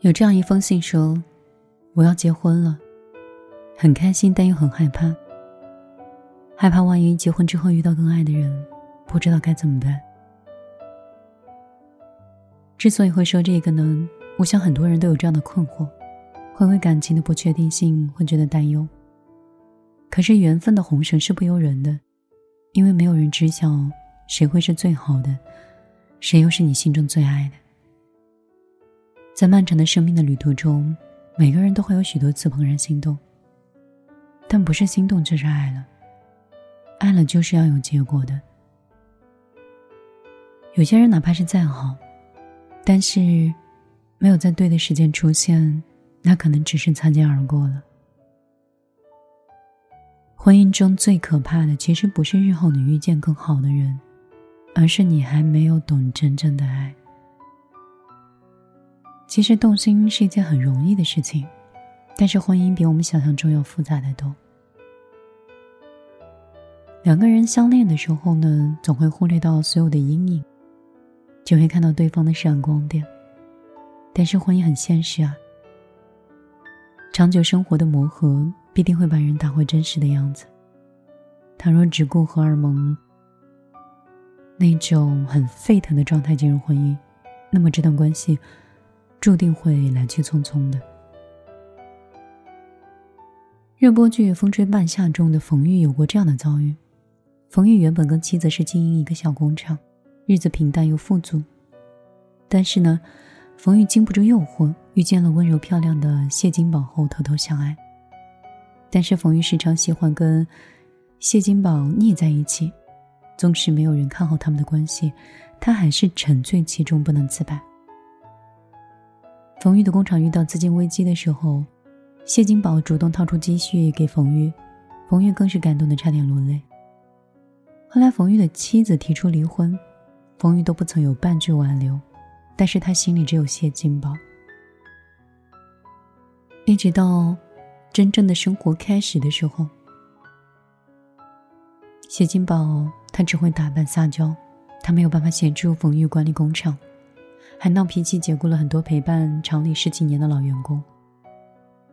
有这样一封信说：“我要结婚了，很开心，但又很害怕。害怕万一结婚之后遇到更爱的人，不知道该怎么办。”之所以会说这个呢，我想很多人都有这样的困惑，会为感情的不确定性会觉得担忧。可是缘分的红绳是不由人的，因为没有人知晓谁会是最好的，谁又是你心中最爱的。在漫长的生命的旅途中，每个人都会有许多次怦然心动。但不是心动就是爱了，爱了就是要有结果的。有些人哪怕是再好，但是没有在对的时间出现，那可能只是擦肩而过了。婚姻中最可怕的，其实不是日后你遇见更好的人，而是你还没有懂真正的爱。其实动心是一件很容易的事情，但是婚姻比我们想象中要复杂的多。两个人相恋的时候呢，总会忽略到所有的阴影，只会看到对方的闪光点。但是婚姻很现实啊，长久生活的磨合必定会把人打回真实的样子。倘若只顾荷尔蒙那种很沸腾的状态进入婚姻，那么这段关系。注定会来去匆匆的。热播剧《风吹半夏》中的冯玉有过这样的遭遇：冯玉原本跟妻子是经营一个小工厂，日子平淡又富足。但是呢，冯玉经不住诱惑，遇见了温柔漂亮的谢金宝后，偷偷相爱。但是冯玉时常喜欢跟谢金宝腻在一起，纵使没有人看好他们的关系，他还是沉醉其中不能自拔。冯玉的工厂遇到资金危机的时候，谢金宝主动掏出积蓄给冯玉，冯玉更是感动的差点落泪。后来冯玉的妻子提出离婚，冯玉都不曾有半句挽留，但是他心里只有谢金宝。一直到真正的生活开始的时候，谢金宝他只会打扮撒娇，他没有办法协助冯玉管理工厂。还闹脾气，解雇了很多陪伴厂里十几年的老员工。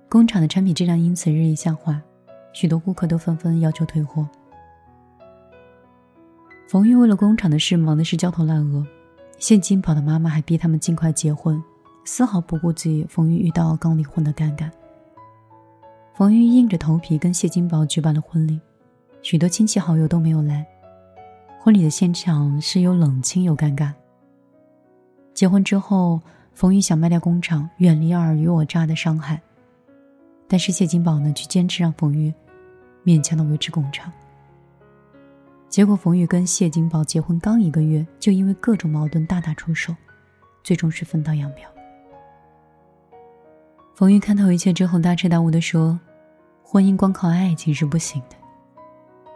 工厂的产品质量因此日益下滑，许多顾客都纷纷要求退货。冯玉为了工厂的事忙的是焦头烂额，谢金宝的妈妈还逼他们尽快结婚，丝毫不顾及冯玉遇到刚离婚的尴尬。冯玉硬着头皮跟谢金宝举办了婚礼，许多亲戚好友都没有来，婚礼的现场是又冷清又尴尬。结婚之后，冯玉想卖掉工厂，远离尔虞我诈的伤害。但是谢金宝呢，却坚持让冯玉勉强的维持工厂。结果，冯玉跟谢金宝结婚刚一个月，就因为各种矛盾大打出手，最终是分道扬镳。冯玉看透一切之后，大彻大悟的说：“婚姻光靠爱情是不行的，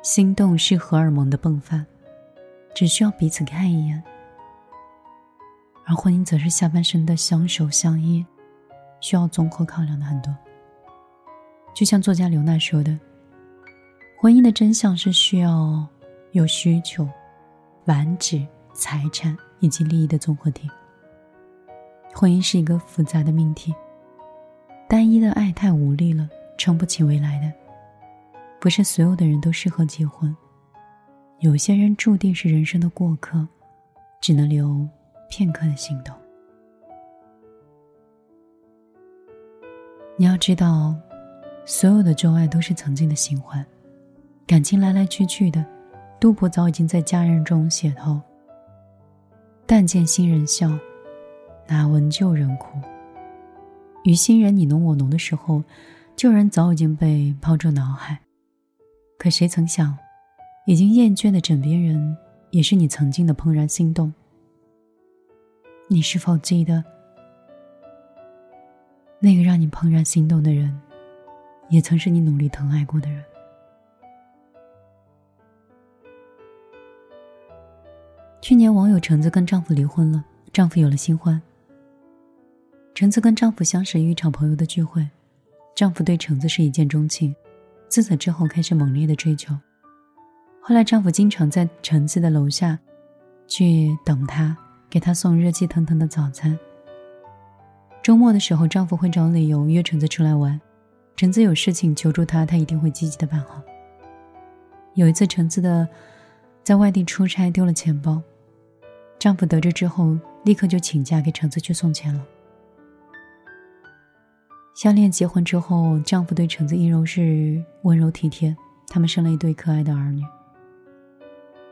心动是荷尔蒙的迸发，只需要彼此看一眼。”而婚姻则是下半生的相守相依，需要综合考量的很多。就像作家刘娜说的：“婚姻的真相是需要有需求、繁殖、财产以及利益的综合体。婚姻是一个复杂的命题，单一的爱太无力了，撑不起未来的。不是所有的人都适合结婚，有些人注定是人生的过客，只能留。”片刻的心动。你要知道，所有的旧爱都是曾经的新欢，感情来来去去的。杜甫早已经在《佳人》中写透：“但见新人笑，哪闻旧人哭。”与新人你侬我侬的时候，旧人早已经被抛诸脑海。可谁曾想，已经厌倦的枕边人，也是你曾经的怦然心动。你是否记得，那个让你怦然心动的人，也曾是你努力疼爱过的人？去年，网友橙子跟丈夫离婚了，丈夫有了新欢。橙子跟丈夫相识于一场朋友的聚会，丈夫对橙子是一见钟情，自此之后开始猛烈的追求。后来，丈夫经常在橙子的楼下去等她。给他送热气腾腾的早餐。周末的时候，丈夫会找理由约橙子出来玩。橙子有事情求助他，他一定会积极的办好。有一次，橙子的在外地出差丢了钱包，丈夫得知之后，立刻就请假给橙子去送钱了。相恋结婚之后，丈夫对橙子依然是温柔体贴，他们生了一对可爱的儿女。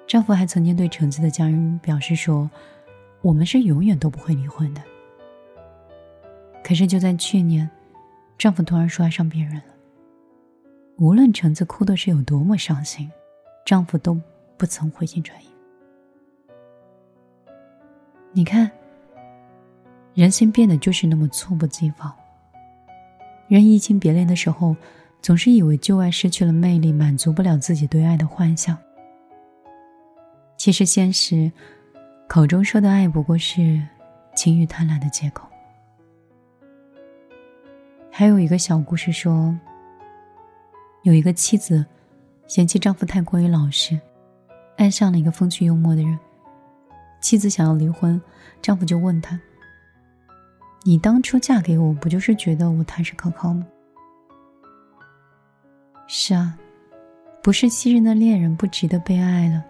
丈夫还曾经对橙子的家人表示说：“我们是永远都不会离婚的。”可是就在去年，丈夫突然说爱上别人了。无论橙子哭的是有多么伤心，丈夫都不曾回心转意。你看，人心变得就是那么猝不及防。人移情别恋的时候，总是以为旧爱失去了魅力，满足不了自己对爱的幻想。其实，现实口中说的爱，不过是情欲贪婪的借口。还有一个小故事说，有一个妻子嫌弃丈夫太过于老实，爱上了一个风趣幽默的人。妻子想要离婚，丈夫就问她：“你当初嫁给我不就是觉得我踏实可靠吗？”是啊，不是昔日的恋人不值得被爱了，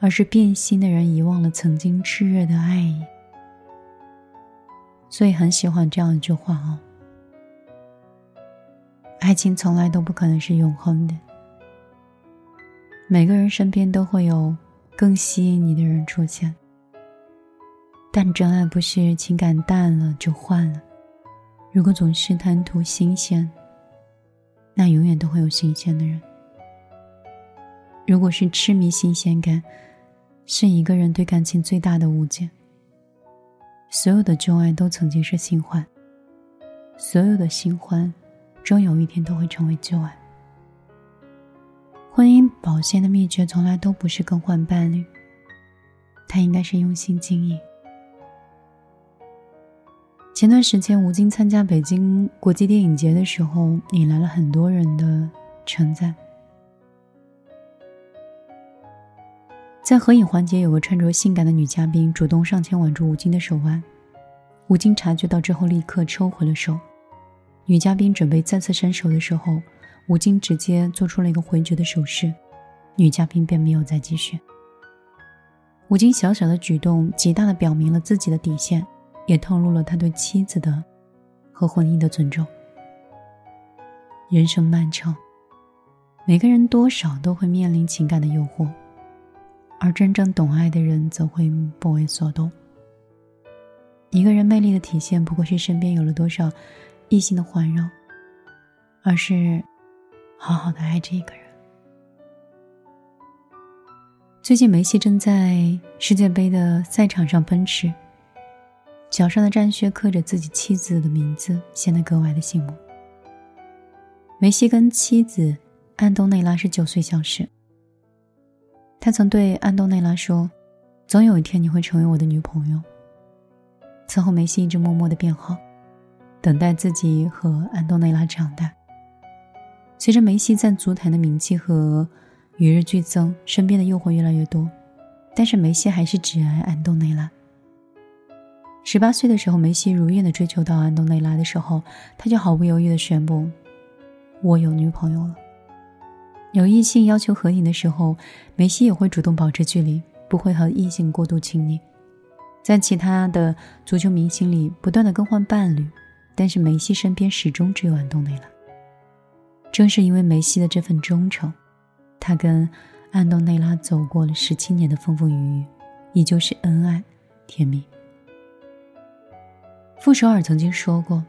而是变心的人遗忘了曾经炽热的爱意。所以很喜欢这样一句话哦。爱情从来都不可能是永恒的。每个人身边都会有更吸引你的人出现，但真爱不是情感淡了就换了。如果总是贪图新鲜，那永远都会有新鲜的人。如果是痴迷新鲜感，是一个人对感情最大的误解。所有的旧爱都曾经是新欢，所有的新欢。终有一天都会成为旧爱。婚姻保鲜的秘诀从来都不是更换伴侣，它应该是用心经营。前段时间，吴京参加北京国际电影节的时候，引来了很多人的称赞。在合影环节，有个穿着性感的女嘉宾主动上前挽住吴京的手腕，吴京察觉到之后，立刻抽回了手。女嘉宾准备再次伸手的时候，吴京直接做出了一个回绝的手势，女嘉宾便没有再继续。吴京小小的举动，极大的表明了自己的底线，也透露了他对妻子的和婚姻的尊重。人生漫长，每个人多少都会面临情感的诱惑，而真正懂爱的人则会不为所动。一个人魅力的体现，不过是身边有了多少。异性的环绕，而是好好的爱着一个人。最近梅西正在世界杯的赛场上奔驰，脚上的战靴刻着自己妻子的名字，显得格外的醒目。梅西跟妻子安东内拉是九岁相识，他曾对安东内拉说：“总有一天你会成为我的女朋友。”此后，梅西一直默默的变好。等待自己和安东内拉长大。随着梅西在足坛的名气和与日俱增，身边的诱惑越来越多，但是梅西还是只爱安东内拉。十八岁的时候，梅西如愿的追求到安东内拉的时候，他就毫不犹豫的宣布：“我有女朋友了。”有异性要求合影的时候，梅西也会主动保持距离，不会和异性过度亲昵。在其他的足球明星里，不断的更换伴侣。但是梅西身边始终只有安东内拉。正是因为梅西的这份忠诚，他跟安东内拉走过了十七年的风风雨雨，依旧是恩爱甜蜜。傅首尔曾经说过，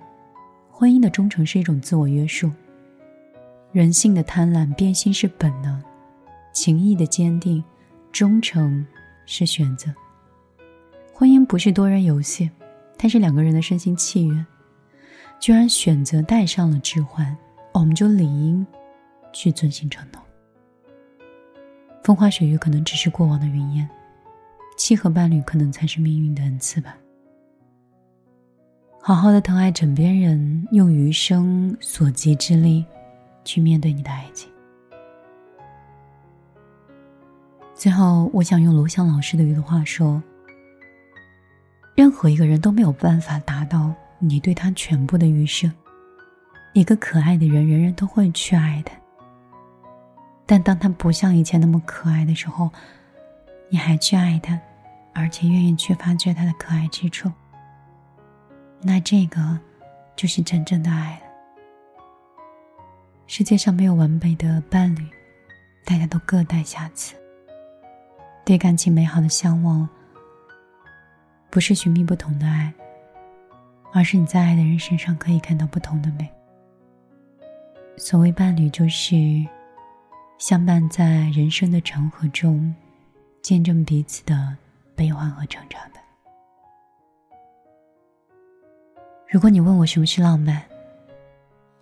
婚姻的忠诚是一种自我约束，人性的贪婪变心是本能，情谊的坚定忠诚是选择。婚姻不是多人游戏，它是两个人的身心契约。居然选择戴上了指环，我们就理应去遵行承诺。风花雪月可能只是过往的云烟，契合伴侣可能才是命运的恩赐吧。好好的疼爱枕边人，用余生所及之力去面对你的爱情。最后，我想用罗翔老师的一句话说：“任何一个人都没有办法达到。”你对他全部的余生。一个可爱的人，人人都会去爱的。但当他不像以前那么可爱的时候，你还去爱他，而且愿意去发掘他的可爱之处，那这个就是真正的爱了。世界上没有完美的伴侣，大家都各带瑕疵。对感情美好的向往，不是寻觅不同的爱，而是你在爱的人身上可以看到不同的美。所谓伴侣，就是相伴在人生的长河中，见证彼此的悲欢和成长的。如果你问我什么是浪漫，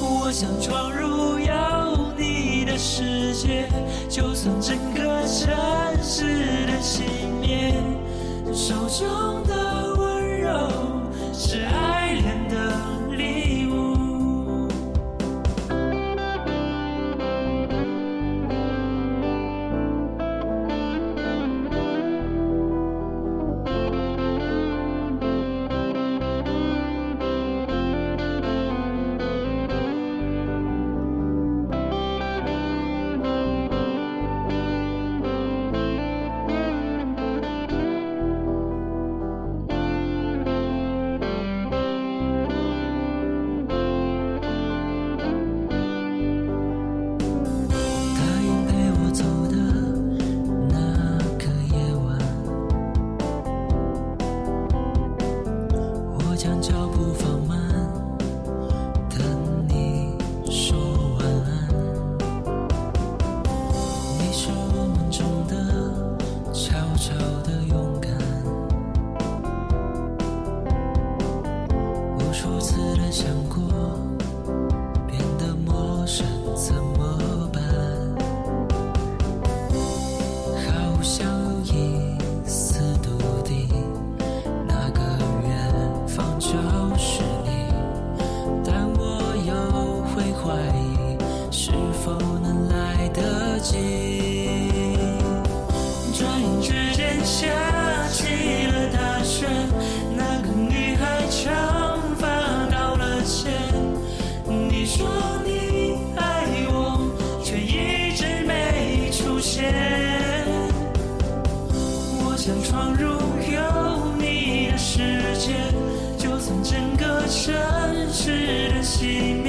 我想闯入有你的世界，就算整个城市的熄灭，手中的真实的心。